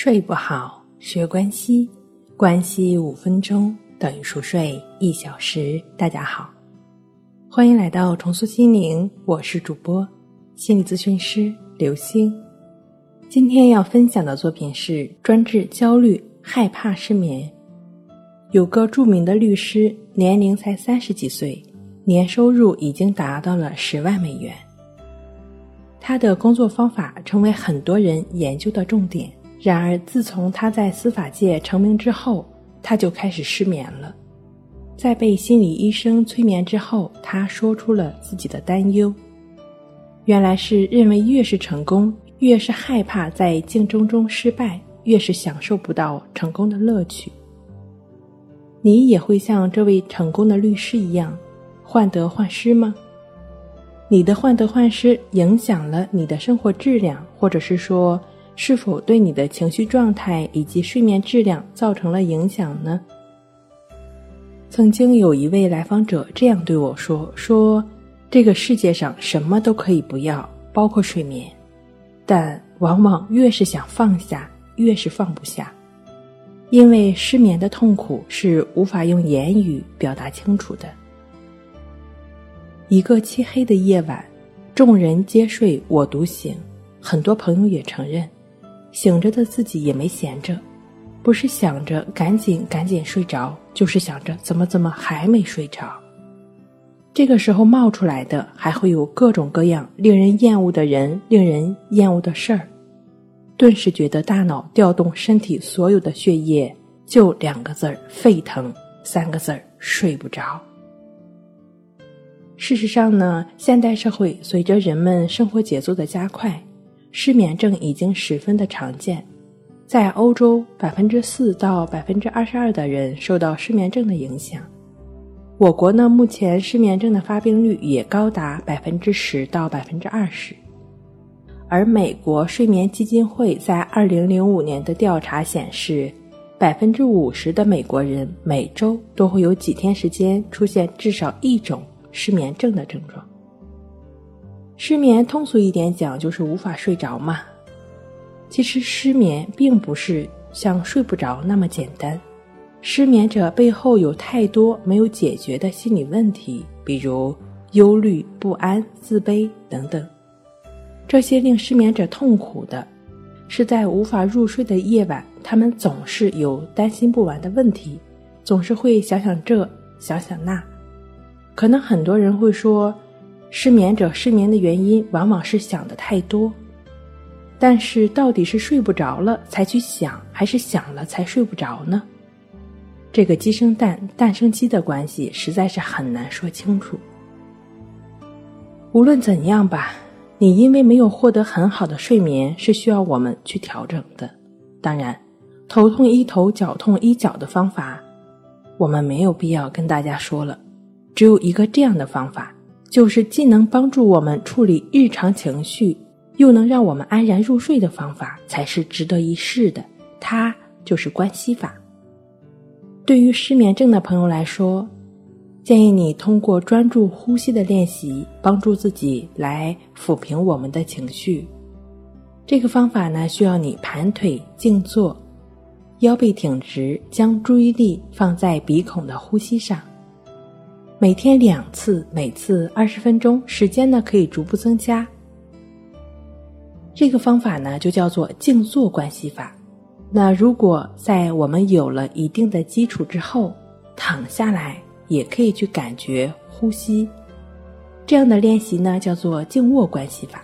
睡不好，学关西，关西五分钟等于熟睡一小时。大家好，欢迎来到重塑心灵，我是主播心理咨询师刘星。今天要分享的作品是专治焦虑、害怕失眠。有个著名的律师，年龄才三十几岁，年收入已经达到了十万美元。他的工作方法成为很多人研究的重点。然而，自从他在司法界成名之后，他就开始失眠了。在被心理医生催眠之后，他说出了自己的担忧。原来是认为越是成功，越是害怕在竞争中失败，越是享受不到成功的乐趣。你也会像这位成功的律师一样，患得患失吗？你的患得患失影响了你的生活质量，或者是说？是否对你的情绪状态以及睡眠质量造成了影响呢？曾经有一位来访者这样对我说：“说这个世界上什么都可以不要，包括睡眠，但往往越是想放下，越是放不下，因为失眠的痛苦是无法用言语表达清楚的。”一个漆黑的夜晚，众人皆睡，我独醒。很多朋友也承认。醒着的自己也没闲着，不是想着赶紧赶紧睡着，就是想着怎么怎么还没睡着。这个时候冒出来的还会有各种各样令人厌恶的人、令人厌恶的事儿，顿时觉得大脑调动身体所有的血液，就两个字儿沸腾，三个字儿睡不着。事实上呢，现代社会随着人们生活节奏的加快。失眠症已经十分的常见，在欧洲，百分之四到百分之二十二的人受到失眠症的影响。我国呢，目前失眠症的发病率也高达百分之十到百分之二十。而美国睡眠基金会在二零零五年的调查显示，百分之五十的美国人每周都会有几天时间出现至少一种失眠症的症状。失眠通俗一点讲就是无法睡着嘛。其实失眠并不是像睡不着那么简单，失眠者背后有太多没有解决的心理问题，比如忧虑、不安、自卑等等。这些令失眠者痛苦的，是在无法入睡的夜晚，他们总是有担心不完的问题，总是会想想这，想想那。可能很多人会说。失眠者失眠的原因往往是想的太多，但是到底是睡不着了才去想，还是想了才睡不着呢？这个鸡生蛋，蛋生鸡的关系实在是很难说清楚。无论怎样吧，你因为没有获得很好的睡眠，是需要我们去调整的。当然，头痛医头，脚痛医脚的方法，我们没有必要跟大家说了。只有一个这样的方法。就是既能帮助我们处理日常情绪，又能让我们安然入睡的方法，才是值得一试的。它就是关系法。对于失眠症的朋友来说，建议你通过专注呼吸的练习，帮助自己来抚平我们的情绪。这个方法呢，需要你盘腿静坐，腰背挺直，将注意力放在鼻孔的呼吸上。每天两次，每次二十分钟，时间呢可以逐步增加。这个方法呢就叫做静坐关系法。那如果在我们有了一定的基础之后，躺下来也可以去感觉呼吸。这样的练习呢叫做静卧关系法。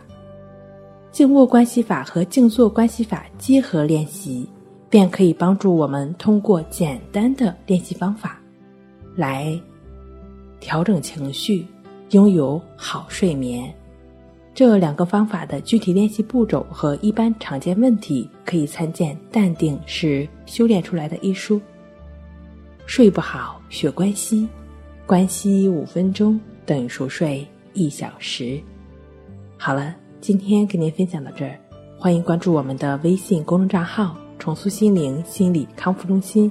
静卧关系法和静坐关系法结合练习，便可以帮助我们通过简单的练习方法来。调整情绪，拥有好睡眠，这两个方法的具体练习步骤和一般常见问题，可以参见《淡定是修炼出来的》一书。睡不好，学关息，关息五分钟等于熟睡一小时。好了，今天跟您分享到这儿，欢迎关注我们的微信公众账号“重塑心灵心理康复中心”。